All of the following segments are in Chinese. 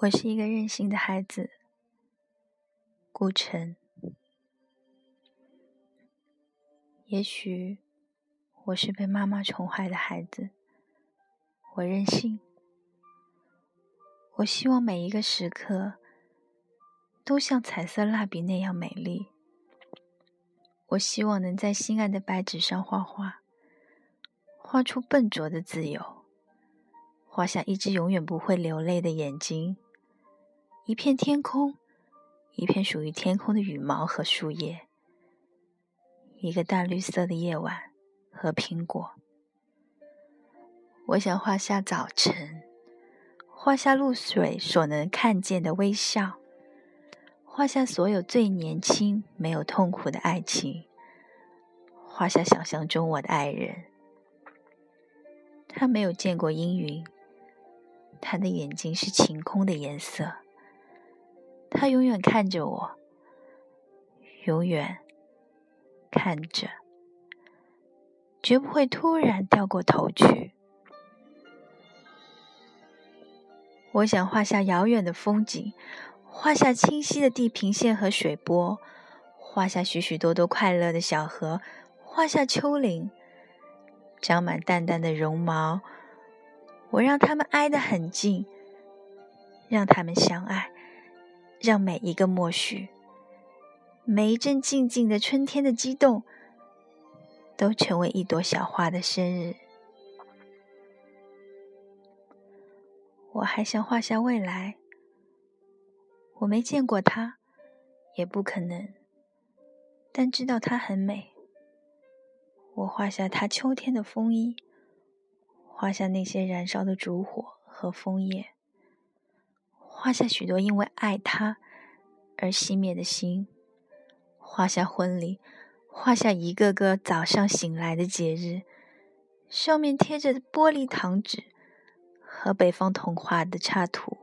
我是一个任性的孩子，顾城。也许我是被妈妈宠坏的孩子，我任性。我希望每一个时刻都像彩色蜡笔那样美丽。我希望能在心爱的白纸上画画，画出笨拙的自由，画下一只永远不会流泪的眼睛。一片天空，一片属于天空的羽毛和树叶，一个淡绿色的夜晚和苹果。我想画下早晨，画下露水所能看见的微笑，画下所有最年轻、没有痛苦的爱情，画下想象中我的爱人。他没有见过阴云，他的眼睛是晴空的颜色。他永远看着我，永远看着，绝不会突然掉过头去。我想画下遥远的风景，画下清晰的地平线和水波，画下许许多多快乐的小河，画下丘陵，长满淡淡的绒毛。我让他们挨得很近，让他们相爱。让每一个默许，每一阵静静的春天的激动，都成为一朵小花的生日。我还想画下未来，我没见过它，也不可能，但知道它很美。我画下它秋天的风衣，画下那些燃烧的烛火和枫叶。画下许多因为爱他而熄灭的心，画下婚礼，画下一个个早上醒来的节日，上面贴着玻璃糖纸和北方童话的插图。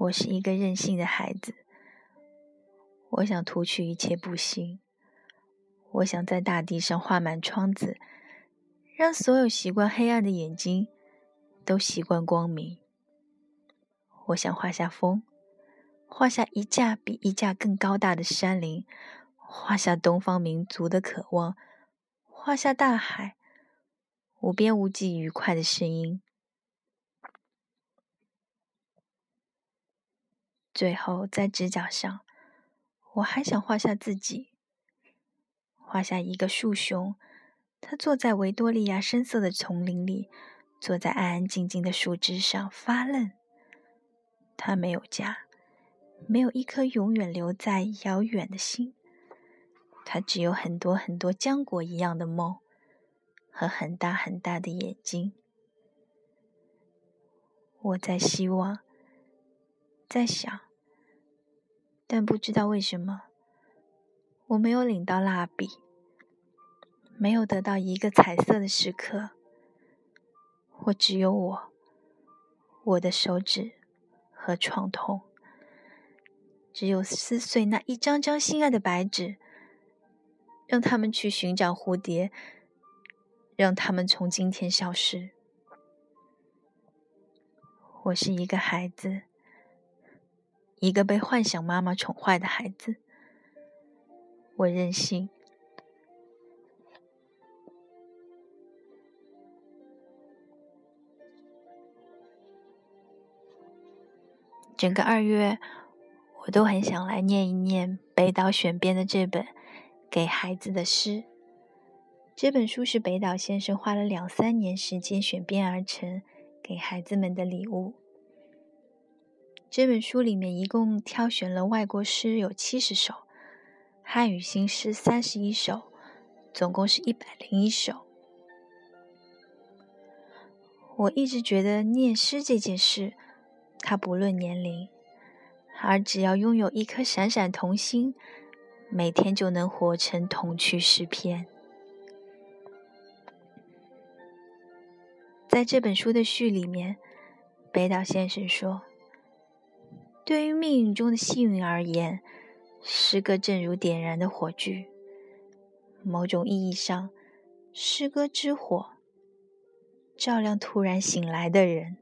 我是一个任性的孩子，我想涂去一切不幸，我想在大地上画满窗子。让所有习惯黑暗的眼睛都习惯光明。我想画下风，画下一架比一架更高大的山林，画下东方民族的渴望，画下大海无边无际愉快的声音。最后，在直角上，我还想画下自己，画下一个树熊。他坐在维多利亚深色的丛林里，坐在安安静静的树枝上发愣。他没有家，没有一颗永远留在遥远的心。他只有很多很多浆果一样的梦和很大很大的眼睛。我在希望，在想，但不知道为什么，我没有领到蜡笔。没有得到一个彩色的时刻，我只有我，我的手指和创痛，只有撕碎那一张张心爱的白纸，让他们去寻找蝴蝶，让他们从今天消失。我是一个孩子，一个被幻想妈妈宠坏的孩子，我任性。整个二月，我都很想来念一念北岛选编的这本《给孩子的诗》。这本书是北岛先生花了两三年时间选编而成，给孩子们的礼物。这本书里面一共挑选了外国诗有七十首，汉语新诗三十一首，总共是一百零一首。我一直觉得念诗这件事。他不论年龄，而只要拥有一颗闪闪童心，每天就能活成童趣诗篇。在这本书的序里面，北岛先生说：“对于命运中的幸运而言，诗歌正如点燃的火炬。某种意义上，诗歌之火照亮突然醒来的人。